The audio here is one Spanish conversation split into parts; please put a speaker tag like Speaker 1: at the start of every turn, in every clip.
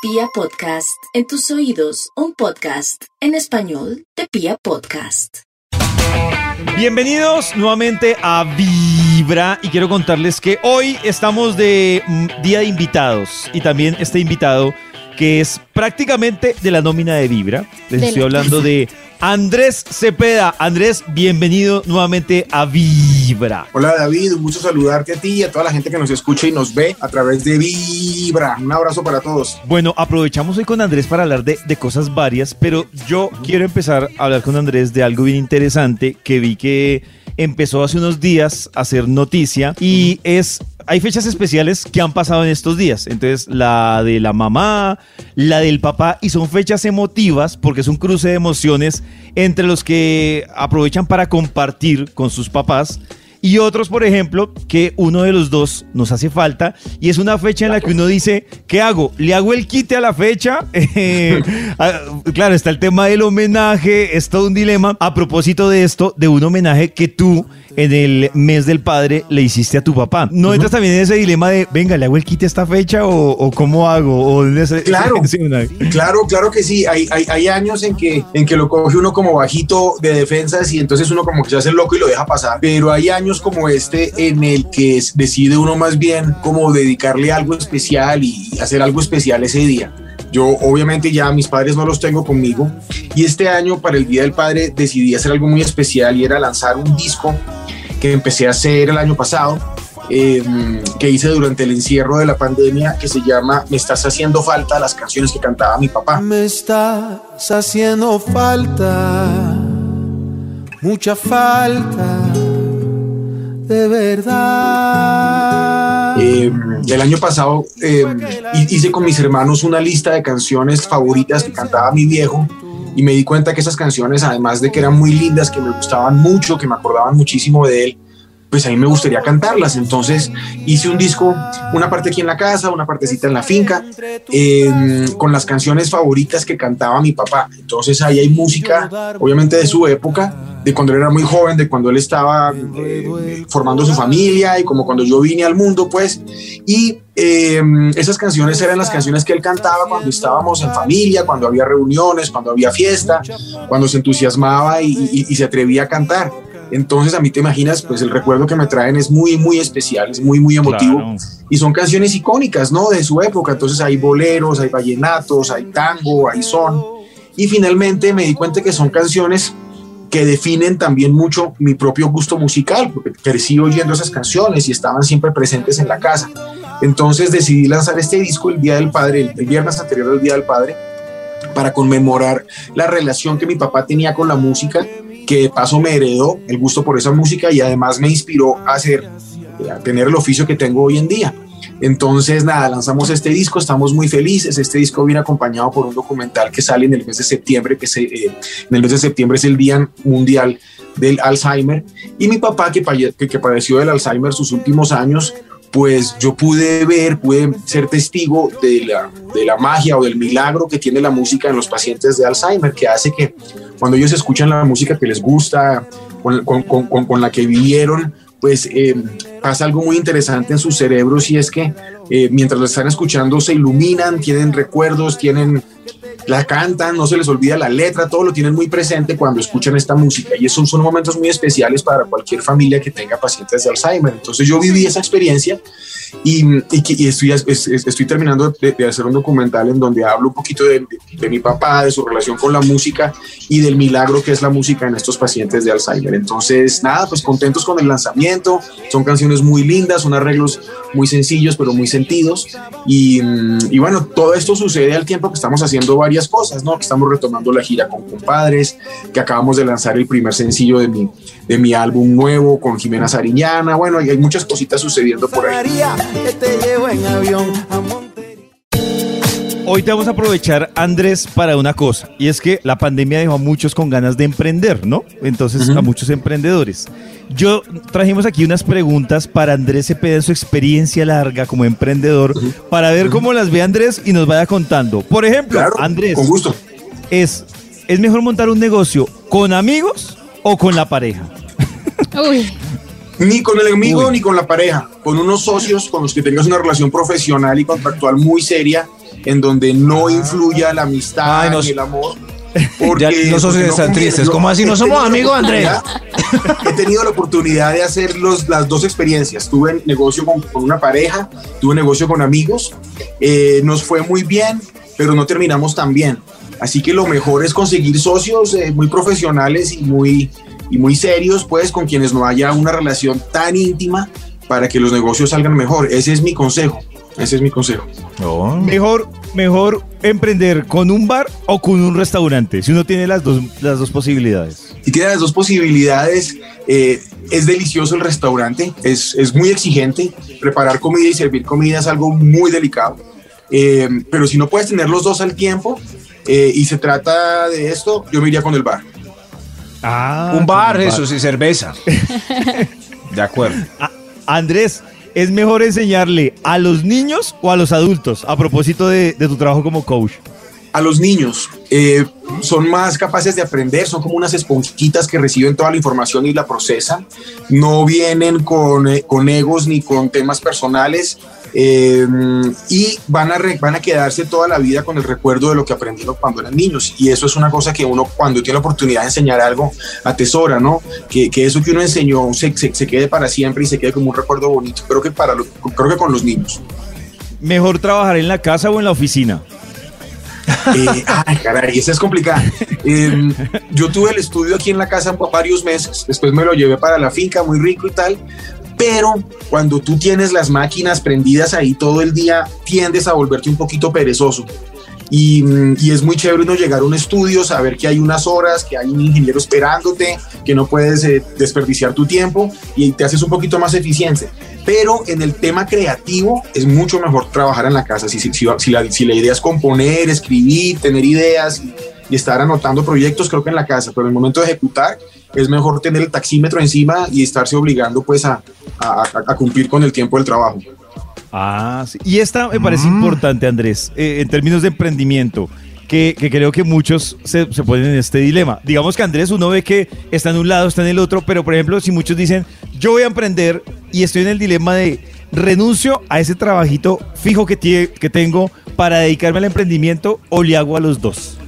Speaker 1: Pia Podcast, en tus oídos, un podcast en español de Pia Podcast.
Speaker 2: Bienvenidos nuevamente a Vibra y quiero contarles que hoy estamos de mm, día de invitados y también este invitado que es prácticamente de la nómina de Vibra. Les
Speaker 3: De
Speaker 2: estoy
Speaker 3: la
Speaker 2: hablando de Andrés Cepeda. Andrés, bienvenido nuevamente a Vibra.
Speaker 4: Hola David, un gusto saludarte a ti y a toda la gente que nos escucha y nos ve a través de Vibra. Un abrazo para todos.
Speaker 2: Bueno, aprovechamos hoy con Andrés para hablar de, de cosas varias, pero yo quiero empezar a hablar con Andrés de algo bien interesante que vi que empezó hace unos días a hacer noticia y es hay fechas especiales que han pasado en estos días. Entonces, la de la mamá, la del papá, y son fechas emotivas porque es un cruce de emociones entre los que aprovechan para compartir con sus papás. Y otros, por ejemplo, que uno de los dos nos hace falta y es una fecha en la que uno dice, ¿qué hago? ¿Le hago el quite a la fecha? Eh, ah, claro, está el tema del homenaje, es todo un dilema. A propósito de esto, de un homenaje que tú en el mes del padre le hiciste a tu papá. ¿No entras también en ese dilema de, venga, ¿le hago el quite a esta fecha o, o cómo hago? O ese-
Speaker 4: Claro. Claro, claro que sí. Hay, hay, hay años en que, en que lo coge uno como bajito de defensas y entonces uno como que se hace loco y lo deja pasar. Pero hay años como este en el que decide uno más bien como dedicarle algo especial y hacer algo especial ese día. Yo obviamente ya mis padres no los tengo conmigo y este año para el Día del Padre decidí hacer algo muy especial y era lanzar un disco que empecé a hacer el año pasado eh, que hice durante el encierro de la pandemia que se llama Me estás haciendo falta las canciones que cantaba mi papá.
Speaker 5: Me estás haciendo falta, mucha falta, de verdad.
Speaker 4: Eh, el año pasado eh, hi- hice con mis hermanos una lista de canciones favoritas que cantaba mi viejo y me di cuenta que esas canciones, además de que eran muy lindas, que me gustaban mucho, que me acordaban muchísimo de él, pues a mí me gustaría cantarlas. Entonces hice un disco, una parte aquí en la casa, una partecita en la finca, eh, con las canciones favoritas que cantaba mi papá. Entonces ahí hay música, obviamente de su época, de cuando él era muy joven, de cuando él estaba eh, formando su familia y como cuando yo vine al mundo, pues. Y eh, esas canciones eran las canciones que él cantaba cuando estábamos en familia, cuando había reuniones, cuando había fiesta, cuando se entusiasmaba y se atrevía a cantar. Entonces a mí te imaginas, pues el recuerdo que me traen es muy, muy especial, es muy, muy emotivo.
Speaker 2: Claro.
Speaker 4: Y son canciones icónicas, ¿no? De su época. Entonces hay boleros, hay vallenatos, hay tango, hay son. Y finalmente me di cuenta que son canciones que definen también mucho mi propio gusto musical, porque crecí oyendo esas canciones y estaban siempre presentes en la casa. Entonces decidí lanzar este disco el Día del Padre, el, viernes anterior al Día del Padre, para conmemorar la relación que mi papá tenía con la música, que de paso me heredó el gusto por esa música y además me inspiró a hacer, eh, a tener el oficio que tengo hoy en día. Entonces, nada, lanzamos este disco, estamos muy felices. Este disco viene acompañado por un documental que sale en el mes de septiembre, que se, eh, en el mes de septiembre es el Día Mundial del Alzheimer. Y mi papá, que, que, que padeció del Alzheimer sus últimos años, pues yo pude ver, pude ser testigo de la, de la magia o del milagro que tiene la música en los pacientes de Alzheimer, que hace que cuando ellos escuchan la música que les gusta, con, con- con- con- la que vivieron, pues eh, pasa algo muy interesante en sus cerebros y es que eh, mientras lo están escuchando se iluminan, tienen recuerdos, tienen la cantan, no se les olvida la letra, todo lo tienen muy presente cuando escuchan esta música y esos son momentos muy especiales para cualquier familia que tenga pacientes de Alzheimer. Entonces yo viví esa experiencia y, y y estoy, es- es- estoy terminando de, de hacer un documental en donde hablo un poquito de, de- mi papá, de su relación con la música y del milagro que es la música en estos pacientes de Alzheimer. Entonces, nada, pues contentos con el lanzamiento, son canciones muy lindas, son arreglos muy sencillos pero muy sentidos y, mm, y bueno, todo esto sucede al tiempo que estamos haciendo varias cosas, ¿no? Que estamos retomando la gira con compadres, que acabamos de lanzar el primer sencillo de mi, de mi álbum nuevo con Jimena Sariñana, bueno, hay muchas cositas sucediendo por ahí.
Speaker 5: Que te llevo en avión a Montería.
Speaker 2: Hoy te vamos a aprovechar, Andrés, para una cosa. Y es que la pandemia dejó a muchos con ganas de emprender, ¿no? Entonces, a muchos emprendedores. Yo trajimos aquí unas preguntas para Andrés Cepeda en su experiencia larga como emprendedor, para ver cómo las ve Andrés y nos vaya contando. Por ejemplo,
Speaker 4: Claro,
Speaker 2: Andrés,
Speaker 4: con gusto.
Speaker 2: es, ¿es mejor montar un negocio con amigos o con la pareja?
Speaker 3: Uy,
Speaker 4: Ni con el amigo
Speaker 2: Uy.
Speaker 4: ni con la pareja, con unos socios con los que tengas una relación profesional y contractual muy seria en donde no influya la amistad
Speaker 3: Ay, no sé.
Speaker 4: el amor.
Speaker 3: Ya los socios
Speaker 4: porque
Speaker 3: están tristes.
Speaker 4: Yo
Speaker 3: ¿Cómo así?
Speaker 4: he
Speaker 3: ¿No somos amigos, Andrés?
Speaker 4: He tenido la oportunidad de hacer los, las dos experiencias. Tuve negocio con, con una pareja, tuve negocio con amigos. Eh, nos fue muy bien, pero no terminamos tan bien. Así que lo mejor es conseguir socios eh, muy profesionales y muy, y muy serios, pues, con quienes no haya una relación tan íntima para que los negocios salgan mejor. Ese es mi consejo. Ese es mi consejo.
Speaker 3: No.
Speaker 2: Mejor, mejor emprender con un bar o con un restaurante, si uno tiene las dos, las dos posibilidades.
Speaker 4: Y tiene las dos posibilidades. eh, es delicioso el restaurante, es, es muy exigente. Preparar comida y servir comida es algo muy delicado. Eh, pero si no puedes tener los dos al tiempo eh, y se trata de esto, yo me iría con el bar.
Speaker 2: Ah,
Speaker 3: Un bar,
Speaker 2: un
Speaker 3: eso sí, cerveza. De acuerdo.
Speaker 2: Ah, Andrés, ¿es mejor enseñarle a los niños o a los adultos a propósito de, de tu trabajo como coach?
Speaker 4: A los niños eh, son más capaces de aprender, son como unas esponjitas que reciben toda la información y la procesan. No vienen con, eh, con egos ni con temas personales eh, y van a, van a quedarse toda la vida con el recuerdo de lo que aprendieron cuando eran niños. Y eso es una cosa que uno cuando tiene la oportunidad de enseñar algo atesora, ¿no? Que, que eso que uno enseñó se, se, se quede para siempre y se quede como un recuerdo bonito. Creo que, para lo- creo que con los niños.
Speaker 2: ¿Mejor trabajar en la casa o en la oficina?
Speaker 4: Eh, ay, caray, esa es complicada. Eh, yo tuve el estudio aquí en la casa varios meses, después me lo llevé para la finca, muy rico y tal, pero cuando tú tienes las máquinas prendidas ahí todo el día, tiendes a volverte un poquito perezoso. Y, mm, y es muy chévere uno llegar a un estudio, saber que hay unas horas, que hay un ingeniero esperándote, que no puedes eh, desperdiciar tu tiempo y te haces un poquito más eficiente. Pero en el tema creativo es mucho mejor trabajar en la casa. Si, la, idea es componer, escribir, tener ideas y, estar anotando proyectos, creo que en la casa. Pero en el momento de ejecutar es mejor tener el taxímetro encima y estarse obligando pues a cumplir con el tiempo del trabajo.
Speaker 2: Ah, sí. Y esta me parece importante, Andrés, eh, en términos de emprendimiento, que, que creo que muchos se, se ponen en este dilema. Digamos que Andrés, uno ve que está en un lado, está en el otro, pero por ejemplo, si muchos dicen, yo voy a emprender y estoy en el dilema de renuncio a ese trabajito fijo que, tie- que tengo para dedicarme al emprendimiento o le hago a los dos.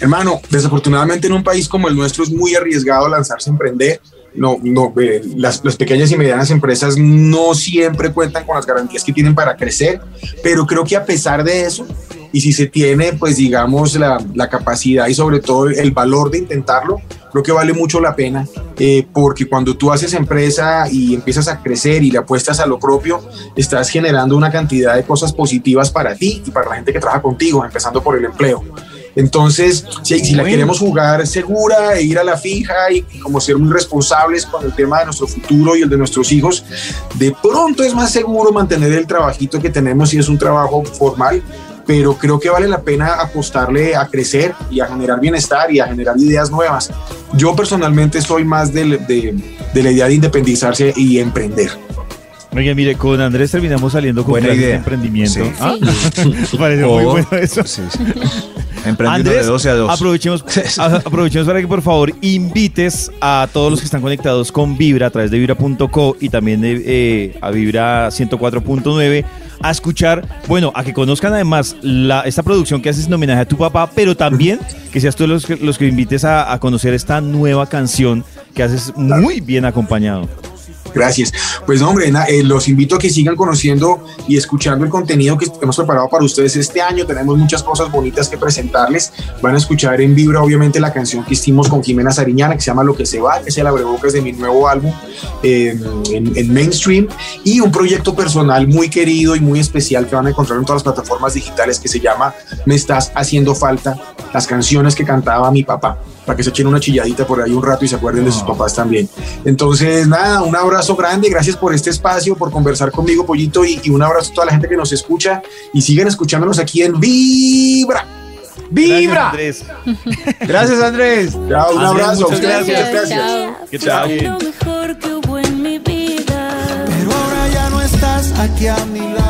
Speaker 4: Hermano, desafortunadamente en un país como el nuestro es muy arriesgado lanzarse a emprender. No, no, eh, las, pequeñas y medianas empresas no siempre cuentan con las garantías que tienen para crecer, pero creo que a pesar de eso, y si se tiene, pues digamos, la, la capacidad y sobre todo el valor de intentarlo, creo que vale mucho la pena, eh, porque cuando tú haces empresa y empiezas a crecer y le apuestas a lo propio, estás generando una cantidad de cosas positivas para ti y para la gente que trabaja contigo, empezando por el empleo. Entonces, si, si la queremos jugar segura e ir a la fija y, y como ser muy responsables con el tema de nuestro futuro y el de nuestros hijos, de pronto es más seguro mantener el trabajito que tenemos si es un trabajo formal, pero creo que vale la pena apostarle a crecer y a generar bienestar y a generar ideas nuevas. Yo personalmente soy más del- de, de la idea de independizarse y emprender.
Speaker 2: Oye, mire, con Andrés terminamos saliendo con
Speaker 3: Buena
Speaker 2: clases de
Speaker 3: idea.
Speaker 2: emprendimiento.
Speaker 3: Sí.
Speaker 2: ¿Ah? Me pareció muy bueno eso.
Speaker 3: Sí, sí. Emprendiendo
Speaker 2: Andrés,
Speaker 3: de 12 a 2.
Speaker 2: Aprovechemos, aprovechemos para que por favor invites a todos los que están conectados con Vibra a través de vibra.co y también de, eh, a Vibra 104.9 a escuchar, bueno, a que conozcan además la, esta producción que haces en homenaje a tu papá, pero también que seas tú los que, los que invites a, a conocer esta nueva canción que haces muy bien acompañado.
Speaker 4: Gracias. Pues no, hombre, eh, los invito a que sigan conociendo y escuchando el contenido que hemos preparado para ustedes este año. Tenemos muchas cosas bonitas que presentarles. Van a escuchar en Vibra, obviamente, la canción que hicimos con Jimena Sariñana, que se llama Lo que se va, que es el abrebocas de mi nuevo álbum en, en mainstream. Y un proyecto personal muy querido y muy especial que van a encontrar en todas las plataformas digitales que se llama Me estás haciendo falta, las canciones que cantaba mi papá para que se echen una chilladita por ahí un rato y se acuerden de sus papás también. Entonces, nada, un abrazo grande, gracias por este espacio, por conversar conmigo, Pollito, y, y un abrazo a toda la gente que nos escucha y sigan escuchándonos aquí en Vibra.
Speaker 3: ¡Vibra!
Speaker 2: Gracias,
Speaker 3: Gracias, Andrés.
Speaker 4: Chao, un
Speaker 2: Andrés,
Speaker 4: abrazo.
Speaker 2: muchas gracias.
Speaker 4: Muchas gracias.
Speaker 1: Chao.
Speaker 2: Que vaya bien.
Speaker 6: Lo mejor que hubo en mi vida.
Speaker 5: Pero ahora ya no estás aquí a mi lado.